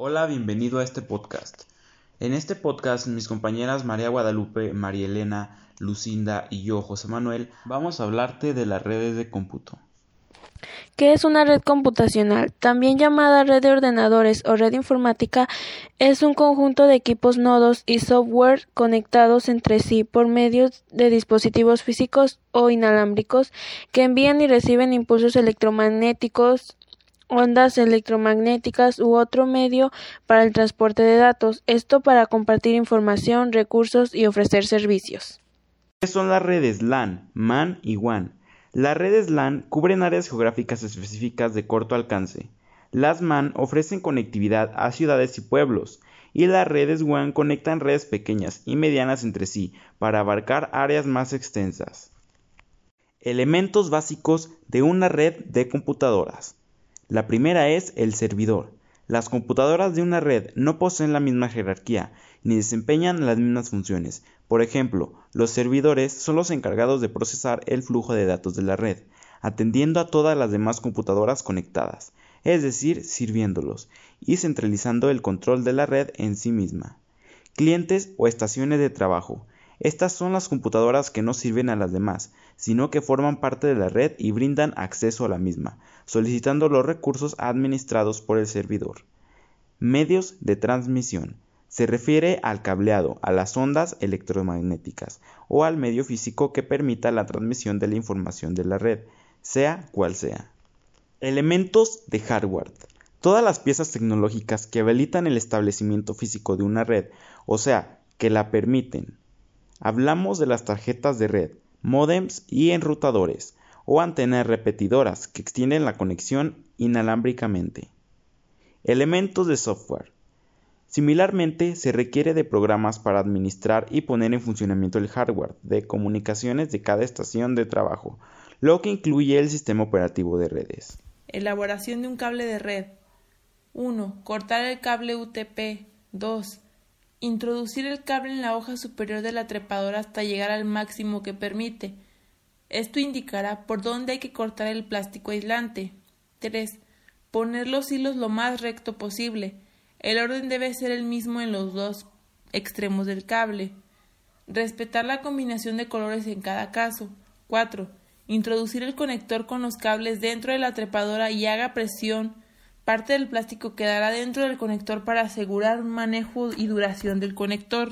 Hola, bienvenido a este podcast. En este podcast mis compañeras María Guadalupe, María Elena, Lucinda y yo, José Manuel, vamos a hablarte de las redes de cómputo. ¿Qué es una red computacional? También llamada red de ordenadores o red informática, es un conjunto de equipos, nodos y software conectados entre sí por medio de dispositivos físicos o inalámbricos que envían y reciben impulsos electromagnéticos, ondas electromagnéticas u otro medio para el transporte de datos, esto para compartir información, recursos y ofrecer servicios. ¿Qué son las redes LAN, MAN y WAN? Las redes LAN cubren áreas geográficas específicas de corto alcance. Las MAN ofrecen conectividad a ciudades y pueblos, y las redes WAN conectan redes pequeñas y medianas entre sí para abarcar áreas más extensas. Elementos básicos de una red de computadoras. La primera es el servidor. Las computadoras de una red no poseen la misma jerarquía ni desempeñan las mismas funciones. Por ejemplo, los servidores son los encargados de procesar el flujo de datos de la red, atendiendo a todas las demás computadoras conectadas, es decir, sirviéndolos, y centralizando el control de la red en sí misma. Clientes o estaciones de trabajo. Estas son las computadoras que no sirven a las demás, sino que forman parte de la red y brindan acceso a la misma, solicitando los recursos administrados por el servidor. Medios de transmisión. Se refiere al cableado, a las ondas electromagnéticas o al medio físico que permita la transmisión de la información de la red, sea cual sea. Elementos de hardware. Todas las piezas tecnológicas que habilitan el establecimiento físico de una red, o sea, que la permiten, Hablamos de las tarjetas de red, modems y enrutadores, o antenas repetidoras que extienden la conexión inalámbricamente. Elementos de software. Similarmente, se requiere de programas para administrar y poner en funcionamiento el hardware de comunicaciones de cada estación de trabajo, lo que incluye el sistema operativo de redes. Elaboración de un cable de red. 1. Cortar el cable UTP. 2. Introducir el cable en la hoja superior de la trepadora hasta llegar al máximo que permite. Esto indicará por dónde hay que cortar el plástico aislante. 3. Poner los hilos lo más recto posible. El orden debe ser el mismo en los dos extremos del cable. Respetar la combinación de colores en cada caso. 4. Introducir el conector con los cables dentro de la trepadora y haga presión Parte del plástico quedará dentro del conector para asegurar un manejo y duración del conector.